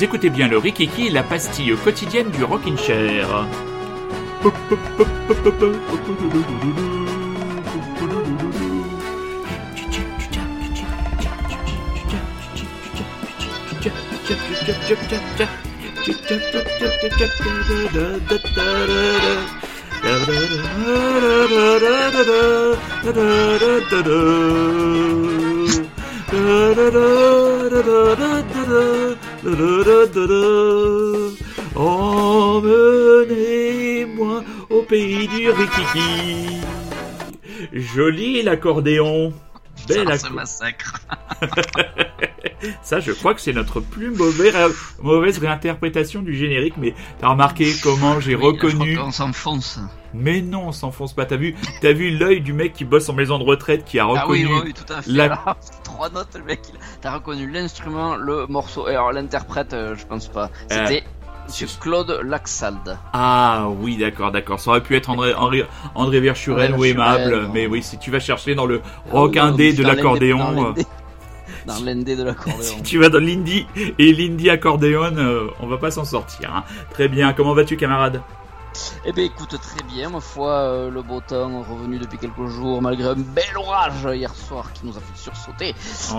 Écoutez bien le Rikiki, la pastille quotidienne du Rockin' Chair. Emmenez-moi au pays du Rikiki. Joli l'accordéon. Bel Ça massacre. Ça, je crois que c'est notre plus mauvaise réinterprétation du générique, mais t'as remarqué comment j'ai reconnu. qu'on s'enfonce. Mais non, on s'enfonce pas. T'as vu, t'as vu l'œil du mec qui bosse en maison de retraite qui a Ah oui, reconnu. oui, oui, tout à fait. la- Alors, trois notes, le mec, il- t'as reconnu l'instrument, le morceau. Et alors, l'interprète, euh, je pense pas. C'était Monsieur Claude Laxalde. Ah oui, d'accord, d'accord. Ça aurait pu être André, André, André ou Aimable, mais oui, si tu vas chercher dans le rock Dans- indé de l'accordéon, Dans euh, l'indé- dans l'indé de l'accordéon. si tu vas dans l'indie et l'indie accordéon, euh, on va pas s'en sortir. hein. Très bien. Comment vas-tu, camarade? Eh ben écoute, très bien, ma foi, euh, le beau temps revenu depuis quelques jours, malgré un bel orage hier soir qui nous a fait sursauter.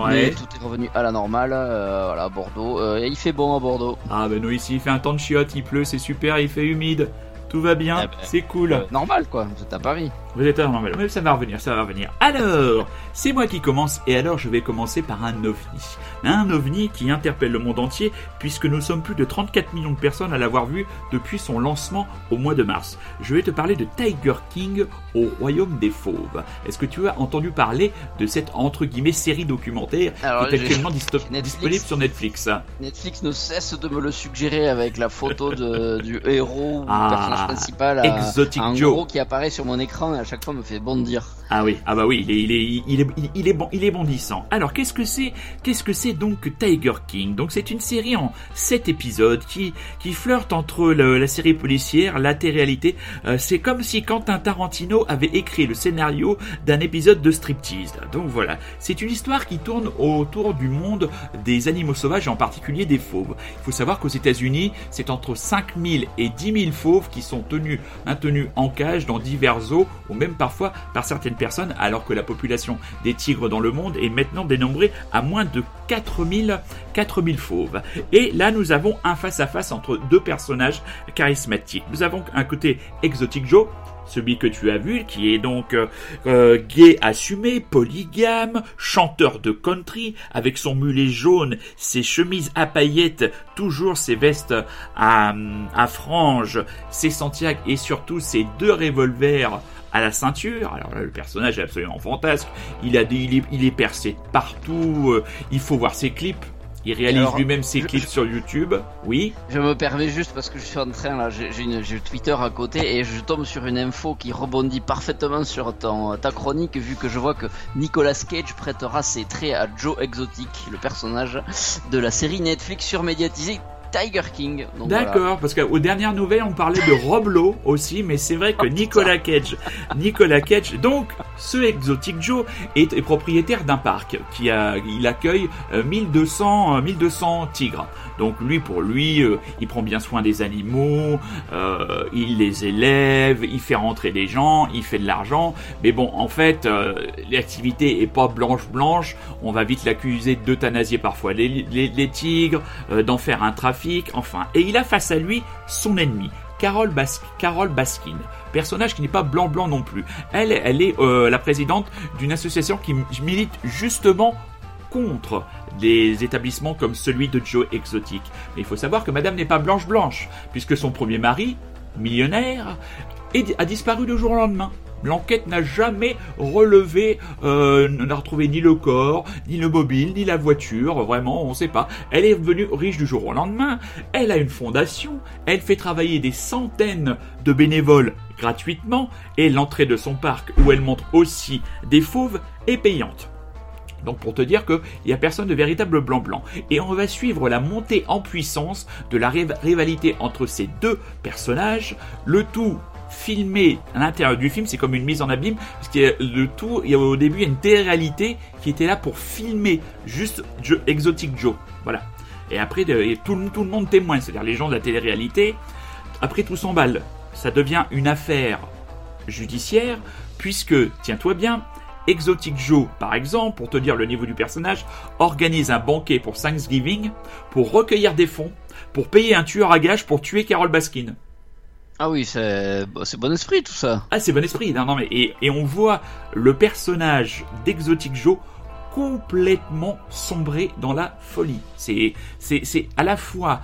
Mais tout est revenu à la normale, euh, voilà, à Bordeaux. Euh, et il fait bon à Bordeaux. Ah ben nous ici, il fait un temps de chiottes, il pleut, c'est super, il fait humide. Tout va bien, Eh ben, c'est cool. Euh, normal quoi, vous êtes à Paris. Vous êtes normal, mais ça va revenir, ça va revenir. Alors, c'est moi qui commence, et alors je vais commencer par un ovni. Un ovni qui interpelle le monde entier, puisque nous sommes plus de 34 millions de personnes à l'avoir vu depuis son lancement au mois de mars. Je vais te parler de Tiger King au royaume des fauves. Est-ce que tu as entendu parler de cette entre guillemets série documentaire Alors, qui est actuellement Netflix. disponible sur Netflix? Netflix ne cesse de me le suggérer avec la photo de, du héros ou Ah, personnage principal à, Exotic en Joe. gros qui apparaît sur mon écran et à chaque fois me fait bondir. Ah oui, ah bah oui, il est, il est, il est, il- est bon, il est bondissant. Alors qu'est-ce que c'est, qu'est-ce que c'est donc Tiger King? Donc c'est une série en sept épisodes qui, qui flirte entre le- la série policière, la télé-réalité. Euh, c'est comme si Quentin Tarantino avait écrit le scénario d'un épisode de striptease. Donc voilà, c'est une histoire qui tourne autour du monde des animaux sauvages, et en particulier des fauves. Il faut savoir qu'aux États-Unis, c'est entre 5000 et 10 000 fauves qui sont tenus, maintenus en cage dans divers zoos, ou même parfois par certaines personnes, alors que la population des tigres dans le monde est maintenant dénombrée à moins de 4000, 4000 fauves. Et là, nous avons un face-à-face entre deux personnages charismatiques. Nous avons un côté Exotic Joe, celui que tu as vu, qui est donc euh, euh, gay assumé, polygame, chanteur de country, avec son mulet jaune, ses chemises à paillettes, toujours ses vestes à, à franges, ses Santiago et surtout ses deux revolvers à la ceinture. Alors là, le personnage est absolument fantasque. Il est, percé partout. euh, il faut voir ses clips. Il réalise lui-même ses je- clips sur YouTube. Oui. Je me permets juste parce que je suis en train là, j'ai Twitter à côté et je tombe sur une info qui rebondit parfaitement sur ton, ta chronique vu que je vois que Nicolas Cage prêtera ses traits à Joe Exotic, le personnage de la série Netflix surmédiatisée Tiger King. Voilà. D'accord, parce qu'aux dernières nouvelles, on parlait de Rob Lowe aussi, mais c'est vrai que Nicolas Cage, Nicolas Cage, donc ce Exotic Joe est, est propriétaire d'un parc qui a, il accueille euh, 1200, euh, 1200 tigres. Donc lui, pour lui, euh, il prend bien soin des animaux, euh, il les élève, il fait rentrer des gens, il fait de l'argent. Mais bon, en fait, euh, l'activité est pas blanche blanche. On va vite l'accuser d'euthanasier parfois les, tigres, d'en faire un trafic, enfin. Et il a face à lui son ennemi. Carole, Bas- Carole Baskin, personnage qui n'est pas blanc-blanc non plus. Elle, elle est la présidente d'une association qui milite justement contre des établissements comme celui de Joe Exotic. Mais il faut savoir que Madame n'est pas blanche-blanche, puisque son premier mari, millionnaire, a disparu du jour au lendemain. L'enquête n'a jamais relevé, euh, n'a retrouvé ni le corps, ni le mobile, ni la voiture, vraiment, on sait pas. Elle est devenue riche du jour au lendemain, elle a une fondation, elle fait travailler des centaines de bénévoles gratuitement, et l'entrée de son parc, où elle montre aussi des fauves, est payante. Donc pour te dire qu'il n'y a personne de véritable blanc-blanc. Et on va suivre la montée en puissance de la riv- rivalité entre ces deux personnages, le tout filmé à l'intérieur du film, c'est comme une mise en abîme, parce qu'il le tout, il y au début il y a une télé-réalité qui était là pour filmer juste Joe- Exotic Joe. Voilà. Et après, tout, tout le monde témoigne, c'est-à-dire les gens de la télé-réalité. Après, tout s'emballe. Ça devient une affaire judiciaire, puisque, tiens-toi bien, Exotic Joe, par exemple, pour te dire le niveau du personnage, organise un banquet pour Thanksgiving pour recueillir des fonds, pour payer un tueur à gages pour tuer Carol Baskin. Ah oui, c'est bon esprit tout ça. Ah, c'est bon esprit. Non, non, mais et, et on voit le personnage d'Exotic Joe complètement sombré dans la folie. C'est c'est à la fois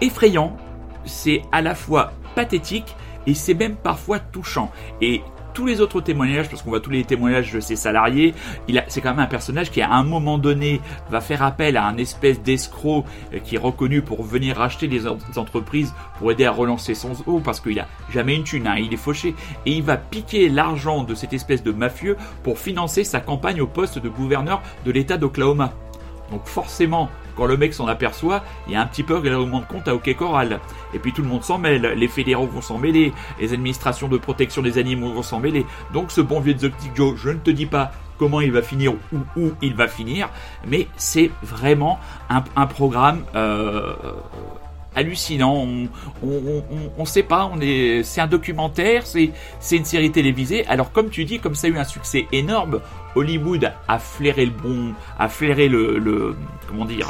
effrayant, c'est à la fois pathétique et c'est même parfois touchant. Et tous les autres témoignages, parce qu'on voit tous les témoignages de ses salariés, c'est quand même un personnage qui à un moment donné va faire appel à un espèce d'escroc euh, qui est reconnu pour venir racheter des entreprises pour aider à relancer son eau parce qu'il a jamais une thune, hein, il est fauché et il va piquer l'argent de cette espèce de mafieux pour financer sa campagne au poste de gouverneur de l'État d'Oklahoma. Donc forcément, quand le mec s'en aperçoit, il y a un petit peu règlement de compte à OK Coral. Et puis tout le monde s'en mêle, les fédéraux vont s'en mêler, les administrations de protection des animaux vont s'en mêler. Donc ce bon vieux Exotic Joe, je ne te dis pas comment il va finir ou où il va finir, mais c'est vraiment un, programme euh, hallucinant. On, on, sait pas, on est, c'est un documentaire, c'est, une série télévisée. Alors comme tu dis, comme ça a eu un succès énorme, Hollywood a flairé le bon, a flairé le comment dire,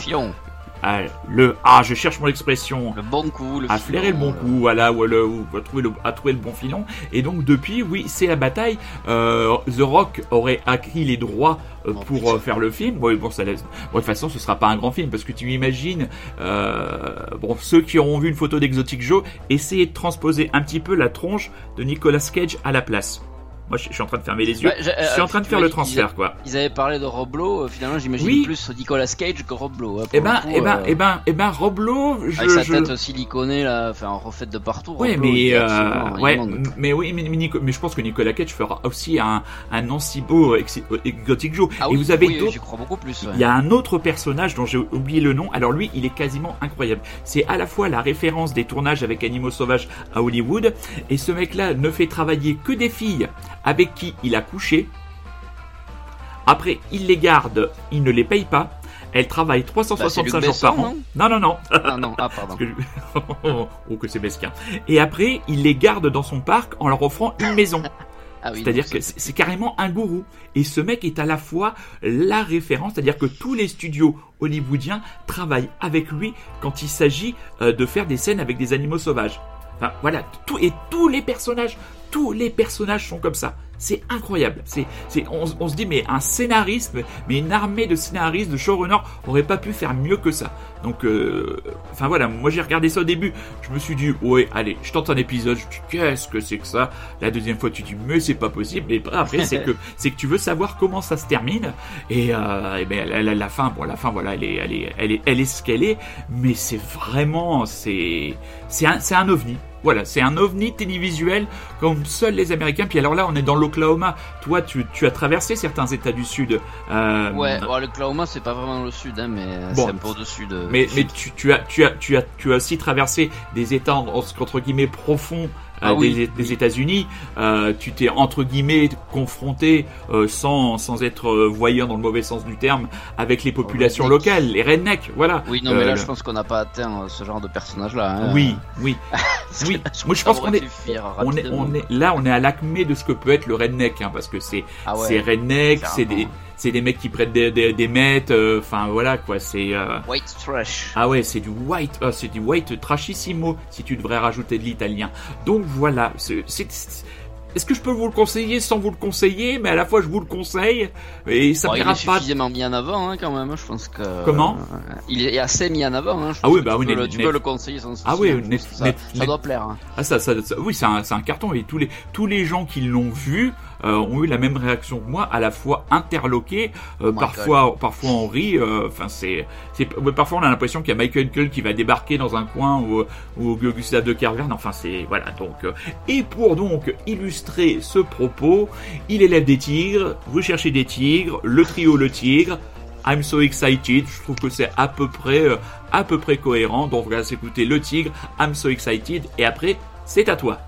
ah, le ah je cherche mon expression. Le bon coup le à flairer le bon coup voilà ou, le, ou à trouver le à trouver le bon filon. Et donc depuis oui c'est la bataille. Euh, The Rock aurait acquis les droits euh, pour euh, faire le film. Bon, bon ça laisse bon, de toute façon ce sera pas un grand film parce que tu imagines euh, bon ceux qui auront vu une photo d'Exotic Joe essayer de transposer un petit peu la tronche de Nicolas Cage à la place moi, je, suis en train de fermer les yeux. je suis en train de faire le transfert, quoi. Ils avaient parlé de Roblo. Euh, finalement, j'imagine plus Nicolas Cage que Roblo. Hein, eh ben, eh ben, euh, eh ben, eh ben, Roblo. Je, avec sa tête siliconée là, enfin refaite de partout. Ouais, mais euh, ouais, mais oui, mais, mais, je pense que Nicolas Cage fera aussi un un non si beau Gothic Joe. Ah, Et vous avez oui, crois beaucoup plus. Il y a un autre personnage dont j'ai oublié le nom. Alors lui, il est quasiment incroyable. C'est à la fois la référence des tournages avec Animaux Sauvages à Hollywood, et ce mec-là ne fait travailler que des filles avec qui il a couché. Après, il les garde, il ne les paye pas. Elle travaille 365 bah, jours par an. Non, non, non. Ah non, ah pardon. oh, que c'est mesquin. Et après, il les garde dans son parc en leur offrant une maison. Ah c'est-à-dire que c'est carrément un gourou. Et ce mec est à la fois la référence, c'est-à-dire que tous les studios hollywoodiens travaillent avec lui quand il s'agit euh, de faire des scènes avec des animaux sauvages. Enfin, voilà, tout, et tous les personnages, tous les personnages sont comme ça. C'est incroyable. C'est, c'est, on, se dit, mais un scénariste, mais une armée de scénaristes, de showrunners, aurait pas pu faire mieux que ça. Donc, euh, enfin voilà, moi j'ai regardé ça au début, je me suis dit, ouais, allez, je tente un épisode, je dis, qu'est-ce que c'est que ça? La deuxième fois, tu dis, mais c'est pas possible. Et après, c'est que, c'est que tu veux savoir comment ça se termine. Et, euh, et ben, la, la, fin, bon, la fin, voilà, elle est, elle est, elle est, elle est ce qu'elle est. Mais c'est vraiment, c'est, c'est un, c'est un ovni. Voilà, c'est un ovni télévisuel comme seuls les Américains. Puis alors là, on est dans l'Oklahoma. Toi, tu, tu, as traversé certains États du Sud. Euh... Ouais, l'Oklahoma, c'est pas vraiment le Sud, hein, mais c'est un peu au-dessus de. Mais, mais tu, tu, as, tu, as, tu, as, tu as aussi traversé des États entre guillemets profonds ah des, États-Unis, euh, tu t'es entre guillemets confronté euh, sans, sans être euh, voyant dans le mauvais sens du terme avec les populations locales, les rednecks, voilà. Oui, non, mais là je pense qu'on n'a pas atteint ce genre de personnage-là. Hein. Oui, oui, oui. Moi je pense qu'on est, on est, on est, là, on est à l'acmé de ce que peut être le redneck, hein, parce que c'est, ah c'est redneck, c'est des c'est des mecs qui prêtent des, des, des mètres, euh, enfin voilà quoi, c'est... Euh... White trash. Ah ouais, c'est du white, euh, c'est du white trashissimo, si tu devrais rajouter de l'italien. Donc voilà, c'est est-ce que je peux vous le conseiller sans vous le conseiller, mais à la fois je vous le conseille et ça bon, Il est suffisamment mis en avant hein, quand même. Je pense que comment Il est assez mis en avant. Hein, je ah oui, bah tu, oui, peux, le, tu peux le conseiller sans Ah oui, ça, ça, doit plaire. Hein. Ah ça, ça, oui, c'est un, un, carton et tous les tous les gens qui l'ont vu euh, ont eu la même réaction que moi, à la fois interloqués, euh, oh parfois parfois on rit. Euh, enfin c'est c'est parfois on a l'impression qu'il y a Michael Kull qui va débarquer dans un coin ou ou Gustave de Kervern. Enfin c'est voilà donc et pour donc illustrer ce propos, il élève des tigres. Vous cherchez des tigres, le trio le tigre. I'm so excited. Je trouve que c'est à peu près, à peu près cohérent. Donc, on va s'écouter le tigre, I'm so excited. Et après, c'est à toi.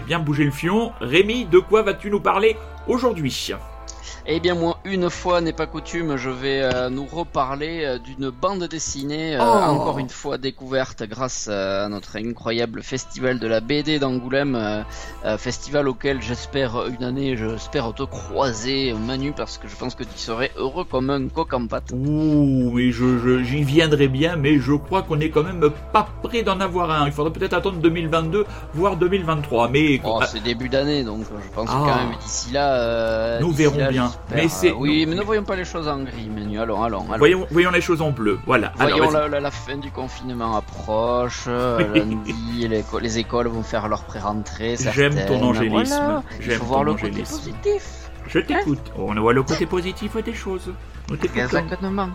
Bien bougé le fion. Rémi, de quoi vas-tu nous parler aujourd'hui? Eh bien, moi, une fois n'est pas coutume, je vais euh, nous reparler euh, d'une bande dessinée, euh, Oh. encore une fois découverte grâce à notre incroyable festival de la BD d'Angoulême, euh, euh, festival auquel j'espère une année, j'espère te croiser, Manu, parce que je pense que tu serais heureux comme un coq en pâte. Ouh, mais je, je- j'y viendrai bien, mais je crois qu'on est quand même pas près d'en avoir un. Il faudra peut-être attendre 2022, voire 2023. Mais Oh, ah, c'est début d'année, donc euh, je pense Ah. que quand même d'ici là. euh, Nous d'ici verrons là, bien. J'espère, Mais c'est- euh, oui, mais ne voyons pas les choses en gris, Manu. Allons, allons, allons. voyons, voyons les choses en bleu. Voilà. Alors, Voyons, vas-y. la, la- la fin du confinement approche, euh, lundi, les, éco- les écoles vont faire leur pré-rentrée. J'aime ton angélisme. Voilà. J'aime voir ton le côté angélisme. positif. Je t'écoute. On voit le côté positif des choses. Exactement.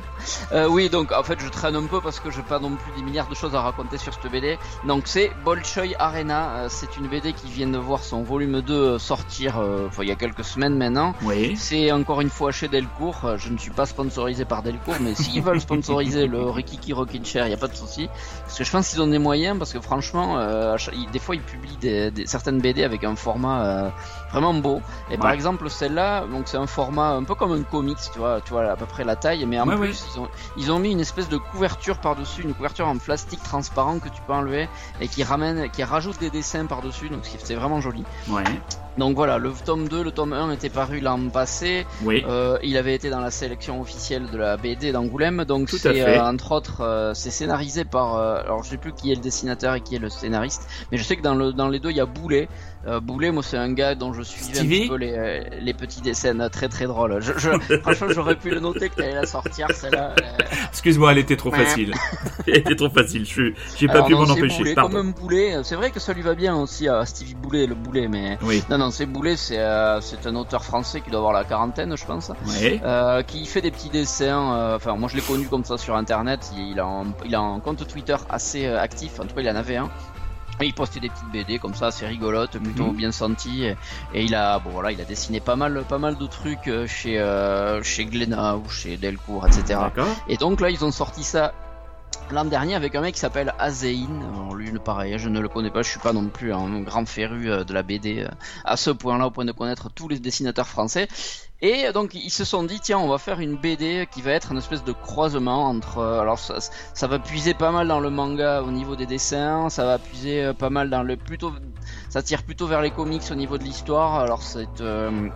Euh, oui, donc en fait, je traîne un peu parce que j'ai pas non plus des milliards de choses à raconter sur cette BD. Donc c'est Bolshoi Arena. euh, c'est une BD qui vient de voir son volume 2 sortir euh, il y a quelques semaines maintenant. Oui. C'est encore une fois chez Delcourt. Euh, Je ne suis pas sponsorisé par Delcourt, mais s'ils veulent sponsoriser le Rikiki Rockin' Chair, il n'y a pas de souci. Parce que je pense qu'ils ont des moyens, parce que franchement, euh, des fois ils publient des, des- certaines BD avec un format euh, vraiment beau. Et par exemple celle-là, donc c'est un format un peu comme un comics, tu vois, tu vois à peu près la taille, mais en Ouais, plus. Ils, ont, ils ont mis une espèce de couverture par-dessus, une couverture en plastique transparent que tu peux enlever et qui ramène, qui rajoute des dessins par-dessus, donc c'est vraiment joli. Ouais. Donc voilà, le tome 2, le tome 1 était paru l'an passé. Oui. Euh, il avait été dans la sélection officielle de la BD d'Angoulême, donc c'est euh, entre autres euh, c'est scénarisé par alors je sais plus qui est le dessinateur et qui est le scénariste, mais je sais que dans le dans les deux il y a Boulet. Boulet, moi c'est un gars dont je suivais Stevie un petit peu les, les petits dessins très très drôles. Je, je, franchement j'aurais pu le noter que t'allais la sortir celle-là. Excuse-moi, elle était trop facile. elle était trop facile. Je j'ai pas Alors pu m'en c'est empêcher. Boulet, comme un boulet. C'est vrai que ça lui va bien aussi à Stevie Boulet, le boulet, mais Oui. non non c'est Boulet, c'est euh, c'est un auteur français qui doit avoir la quarantaine je pense. Ouais. Euh, qui fait des petits dessins. euh, Enfin, moi je l'ai connu comme ça sur internet. Il, il a un, il a un compte Twitter assez actif. En tout cas, il en avait un. Et il postait des petites BD comme ça, assez rigolotes, plutôt Mhm. bien senties. Et, et il a, bon voilà, il a dessiné pas mal, pas mal de trucs chez euh, chez Glénat ou chez Delcourt, etc. Et donc là, ils ont sorti ça l'an dernier avec un mec qui s'appelle Azéin. Alors lui, pareil, je ne le connais pas, je suis pas non plus un grand féru euh, de la BD euh, à ce point-là, au point de connaître tous les dessinateurs français. Et euh, donc ils se sont dit tiens on va faire une BD qui va être une espèce de croisement entre euh, alors ça, va puiser pas mal dans le manga au niveau des dessins, ça va puiser euh, pas mal dans le plutôt ça tire plutôt vers les comics au niveau de l'histoire. Alors c'est euh,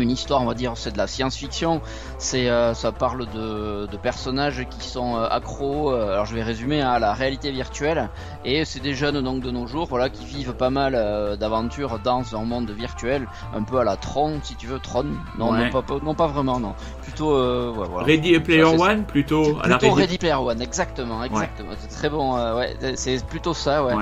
une histoire, on va dire, c'est de la science-fiction. C'est, euh, ça parle de, de personnages qui sont euh, accros. euh, alors je vais résumer hein, à la réalité virtuelle. Et c'est des jeunes donc de nos jours, voilà, qui vivent pas mal euh, d'aventures dans un monde virtuel, un peu à la Tron, si tu veux, Tron. Non, Ouais. non, pas, pas- non, pas vraiment, non. Plutôt, ouais, voilà. Ready Player Ça, One plutôt à la Plutôt Ready. Ready Player One, exactement, exactement. C'est très bon, ouais, c'est plutôt ça, ouais.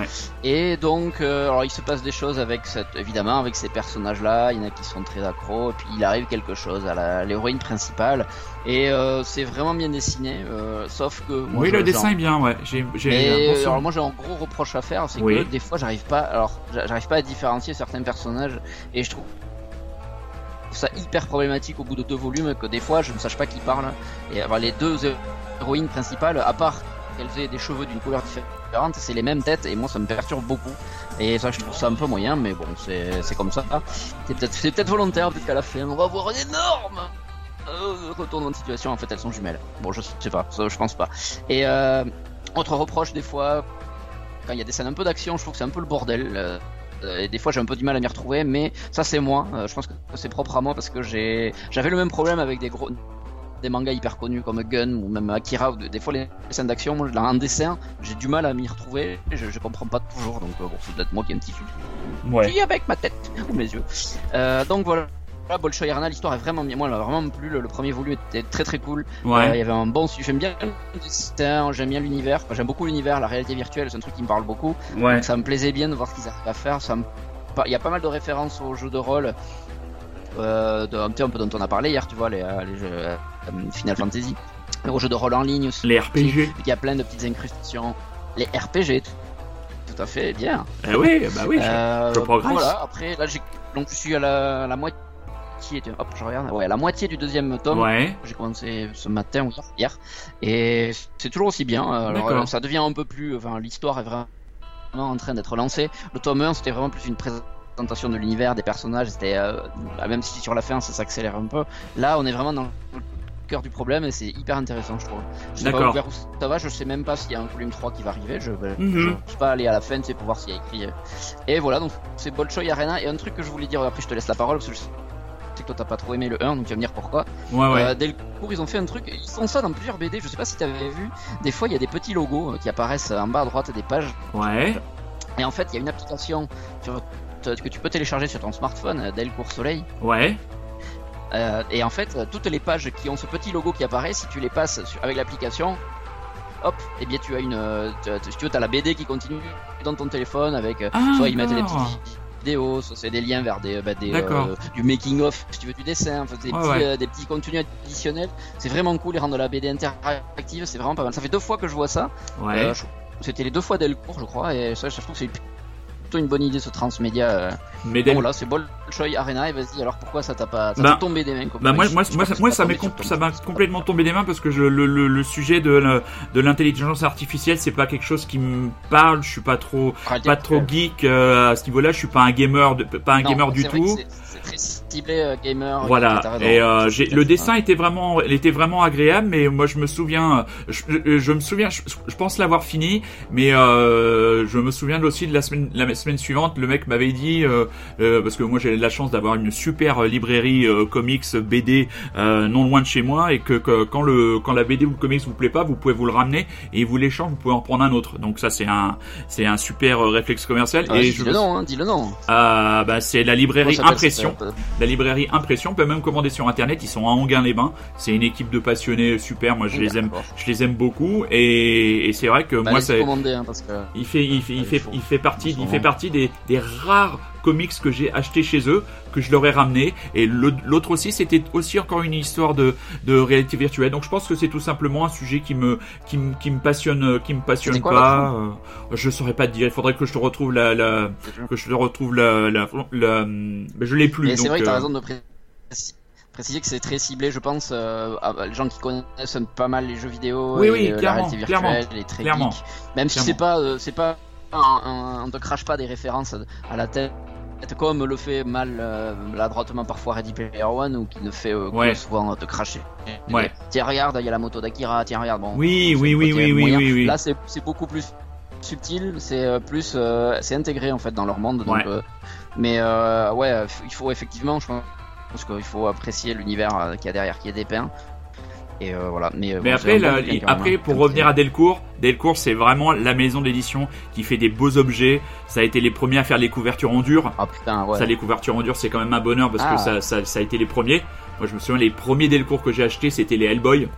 Et donc, alors il se passe des choses avec cette, évidemment, avec ces personnages-là. Il y en a qui sont très accros, et puis il arrive quelque chose à la- l'héroïne principale. Et euh, c'est vraiment bien dessiné, euh, sauf que. moi, Oui, le dessin est bien, ouais. J'ai bon euh, alors moi j'ai un gros reproche à faire, c'est Oui. que des fois j'arrive pas, alors j'arrive pas à différencier certains personnages et je trouve ça hyper problématique au bout de deux volumes que des fois je ne sache pas qui parle et avoir les deux héroïnes principales, à part qu'elles aient des cheveux d'une couleur différente, c'est les mêmes têtes et moi ça me perturbe beaucoup et ça je trouve ça un peu moyen, mais bon c'est comme ça. C'est peut-être c'est peut-être volontaire, peut-être qu'à la fin on va voir un énorme euh, retournement de situation. En fait elles sont jumelles. Bon je sais pas, je pense pas. Et euh, autre reproche des fois, quand il y a des scènes un peu d'action, je trouve que c'est un peu le bordel. euh, et des fois j'ai un peu du mal à m'y retrouver, mais ça c'est moi. Euh, je pense que c'est propre à moi parce que j'ai j'avais le même problème avec des gros des mangas hyper connus comme Gun ou même Akira. Où des des fois les scènes d'action, moi en dessin, j'ai du mal à m'y retrouver. Je, je comprends pas toujours, donc euh, bon c'est peut-être moi qui ai un petit souci Ouais. avec ma tête ou mes yeux. Euh, donc voilà. Voilà, Bolshoi Arena, l'histoire est vraiment bien. Moi, elle m'a vraiment plu. Le, le premier volume était très très cool. Euh, il Ouais. y avait un bon. J'aime bien j'aime bien l'univers. Enfin, j'aime beaucoup l'univers, la réalité virtuelle, c'est un truc qui me parle beaucoup. Ouais. Donc, ça me plaisait bien de voir ce qu'ils arrivent à faire. Ça me... Il y a pas mal de références aux jeux de rôle. Euh, de, un petit peu dont on a parlé hier, tu vois, les, euh, les jeux euh, Final Fantasy. Aux jeux de rôle en ligne aussi. Les RPG. Il y a plein de petites incrustations. Les RPG, tout à fait, bien. Ah oui, bah oui. je- Euh, je progresse. Voilà, après, là, donc, je suis à la, la moitié, hop, je regarde, ouais, la moitié du deuxième tome. Ouais. J'ai commencé ce matin ou hier, et c'est toujours aussi bien. Alors, ça devient un peu plus, enfin, l'histoire est vraiment en train d'être lancée. Le tome 1, c'était vraiment plus une présentation présentation de l'univers, des personnages, c'était euh, bah, même si sur la fin ça s'accélère un peu. Là, on est vraiment dans le cœur du problème et c'est hyper intéressant, je trouve. Je sais pas vers où ça va, je sais même pas s'il y a un volume 3 qui va arriver. Je ne mhm. suis pas aller à la fin, c'est pour voir s'il y a écrit. Et voilà, donc c'est Bolshoi Arena. Et un truc que je voulais dire, après je te laisse la parole parce que je sais que toi t'as pas trop aimé le 1, donc tu vas me dire pourquoi. Ouais, ouais. Euh, dès le cours, ils ont fait un truc, ils font ça dans plusieurs BD, je sais pas si t'avais vu. Des fois, il y a des petits logos euh, qui apparaissent en bas à droite des pages. Ouais. Et en fait, il y a une application que tu peux télécharger sur ton smartphone, euh, Delcourt Soleil. Ouais. Euh, et en fait, toutes les pages qui ont ce petit logo qui apparaît, si tu les passes avec l'application, hop, et eh bien tu as une, euh, tu, tu as la BD qui continue dans ton téléphone avec, ah, soit ils mettent des petites vidéos, soit c'est des liens vers des, bah, des du making of, si tu veux du dessin, des, petits, des petits contenus additionnels. C'est vraiment cool, ils rendent la BD interactive, c'est vraiment pas mal. Ça fait deux fois que je vois ça. Ouais. C'était les deux fois Delcourt, je crois, et ça, je trouve que c'est plutôt une bonne idée ce transmédia. Euh. Mais bon, là, c'est Bolshoi Arena, et vas-y, alors pourquoi ça t'a pas ça bah, tombé des mains bah, moi, moi, moi, moi, ça m'a complètement tombé des mains parce que je, le, le, le, sujet de, de l'intelligence artificielle, c'est pas quelque chose qui me parle. Je suis pas trop, pas trop geek euh, à ce niveau-là. Je suis pas un gamer, de, pas un gamer du tout. Euh, gamer. Voilà. Et euh, le dessin était vraiment, il était vraiment agréable, mais moi je me souviens, je, je me souviens, je, je pense l'avoir fini, mais euh, je me souviens aussi de la semaine, la semaine suivante, le mec m'avait dit, euh, euh, parce que moi j'ai la chance d'avoir une super librairie comics BD non loin de chez moi, et que, quand le quand la BD ou le comics vous plaît pas, vous pouvez vous le ramener et vous l'échange, vous pouvez en prendre un autre. Donc ça c'est un c'est un super réflexe commercial. et dis je le nom, hein, dis le nom. Ah bah c'est la librairie Impression. La librairie Impression, on peut même commander sur internet. Ils sont à Anguin-les-Bains. C'est une équipe de passionnés super. Moi je les aime, je les aime beaucoup. Et, et c'est vrai que bah, moi c'est. Hein, parce que... Il fait il fait il fait il fait partie il fait partie des, des rares comics que j'ai acheté chez eux, que je leur ai ramené. Et l'autre aussi, c'était aussi encore une histoire de, de réalité virtuelle. Donc je pense que c'est tout simplement un sujet qui me, qui me, qui me passionne, qui me passionne pas. Euh, je saurais pas te dire. Il faudrait que je te retrouve la, la que je te retrouve la, la, la, je l'ai plus. C'est vrai que t'as euh, raison de préciser que c'est très ciblé, je pense, euh, les gens qui connaissent pas mal les jeux vidéo oui, et oui, la réalité virtuelle, les très clairement, Même si c'est pas, c'est pas, on ne crache pas des références à la tête comme le fait mal euh, maladroitement parfois Ready Player One ou qui ne fait euh, souvent te cracher. Ouais. Tiens regarde, il y a la moto d'Akira, tiens regarde bon. Oui, oui, oui, oui, oui, oui, Là c'est beaucoup plus subtil, c'est euh, plus c'est intégré en fait dans leur monde donc mais ouais, il faut effectivement je pense qu'il faut apprécier l'univers qui y a derrière qui est dépeint et euh, voilà. Mais, euh, après, après pour revenir à Delcourt, Delcourt c'est vraiment la maison d'édition qui fait des beaux objets. Ça a été les premiers à faire les couvertures en dur. Ah putain, ouais. Ça, les couvertures en dur, c'est quand même un bonheur parce que ah. ça, ça, ça, a été les premiers. Moi, je me souviens, les premiers Delcourt que j'ai achetés, c'était les Hellboy.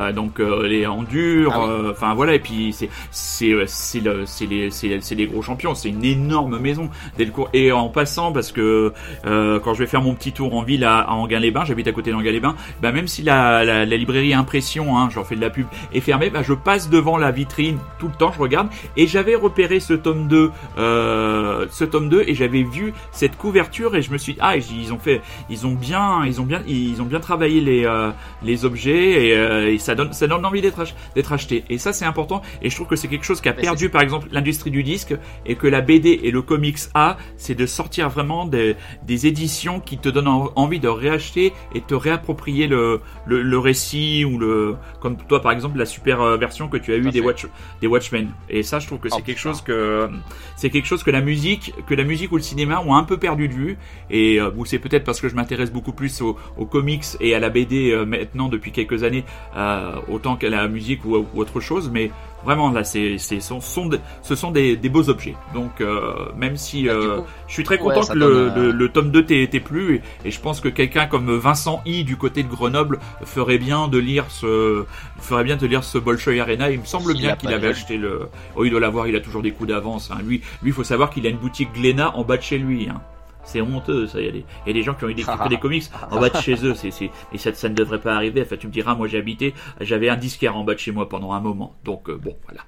Euh, donc euh, les en dur, ah euh, enfin voilà et puis c'est c'est c'est le les c'est c'est les gros champions, c'est une énorme maison. Delcourt et en passant parce que quand je vais faire mon petit tour en ville à, à Anguin-les-Bains, j'habite à côté d'Anguin-les-Bains, bah même si la, la, la librairie Impression, hein, j'en fais de la pub, est fermée, bah je passe devant la vitrine tout le temps, je regarde et j'avais repéré ce tome 2 ce tome 2 et j'avais vu cette couverture et je me suis ah ils ont fait ils ont bien ils ont bien ils ont bien travaillé les les objets et, et ça donne, ça donne envie d'être d'être acheté. Et ça, c'est important. Et je trouve que c'est quelque chose qui a perdu, par exemple, l'industrie du disque et que la BD et le comics a, c'est de sortir vraiment des, des éditions qui te donnent envie de réacheter et te réapproprier le, le, le, récit ou le, comme toi, par exemple, la super euh, version que tu as eu des Watch, des Watchmen. Et ça, je trouve que c'est oh, quelque chose que, c'est quelque chose que la musique, que la musique ou le cinéma ont un peu perdu de vue. Et euh, c'est peut-être parce que je m'intéresse beaucoup plus aux, aux, comics et à la BD euh, maintenant depuis quelques années. Euh, autant qu'à la musique ou, autre chose, mais vraiment là, c'est, c'est, sont, ce sont des, des, beaux objets. Donc euh, même si bah, euh, je suis très content que le, le, tome 2 t'ait, été plu, et, je pense que quelqu'un comme Vincent I du côté de Grenoble ferait bien de lire ce, ferait bien de lire ce Bolshoi Arena. Il me semble bien qu'il avait acheté le. Oh, il doit l'avoir. Il a toujours des coups d'avance. Hein. Lui, lui, faut savoir qu'il a une boutique Glénat en bas de chez lui. Hein. C'est honteux, ça. Il y, a des, il y a des gens qui ont eu des, des comics en bas de chez eux. C'est, c'est, et ça, ça ne devrait pas arriver. Enfin, tu me diras, moi j'ai habité, j'avais un disquaire en bas de chez moi pendant un moment. Donc, euh, bon, voilà.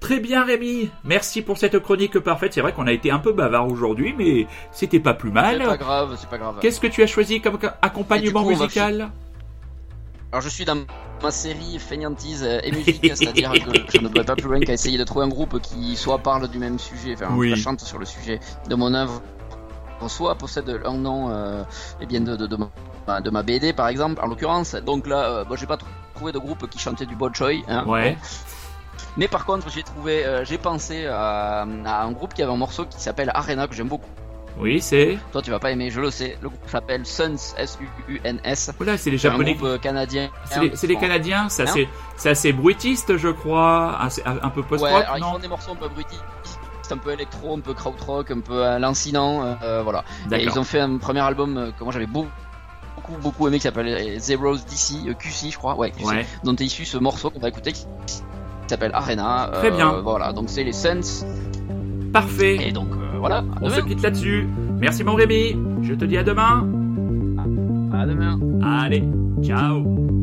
Très bien, Rémi. Merci pour cette chronique parfaite. C'est vrai qu'on a été un peu bavard aujourd'hui, mais c'était pas plus mal. C'est pas grave, c'est pas grave. Qu'est-ce que tu as choisi comme accompagnement musical alors je suis dans ma série fainéantise et musique, c'est-à-dire que je ne vais pas plus loin qu'à essayer de trouver un groupe qui soit parle du même sujet, enfin, chante sur le sujet de mon œuvre soit possède un nom euh, eh bien de, de, de, ma, de ma BD par exemple en l'occurrence donc là euh, bon, j'ai pas trouvé de groupe qui chantait du Bon Choi hein, Ouais. bon. mais par contre j'ai trouvé euh, j'ai pensé à, à un groupe qui avait un morceau qui s'appelle Arena que j'aime beaucoup Oui, c'est. toi tu vas pas aimer je le sais le groupe s'appelle Suns S-U-U-N-S Voilà, c'est les c'est un japonais. groupe euh, canadien C'est les, c'est les Bon. Canadiens, c'est Hein assez, c'est assez bruitiste, je crois, assez- un peu Ouais, post-rock, ils non font des morceaux un peu un peu électro, un peu krautrock, un peu euh, lancinant, euh, euh, voilà. Et ils ont fait un premier album que moi j'avais beaucoup, beaucoup, beaucoup aimé qui s'appelle Zero's DC, euh, QC je crois, ouais, QC, Ouais. dont est issu ce morceau qu'on va écouter qui s'appelle Arena. Très euh, bien. Voilà, donc c'est les Suns, Parfait. et donc euh, voilà, à On se quitte là-dessus. Merci mon Rémi. Je te dis à demain. À demain. Allez, ciao.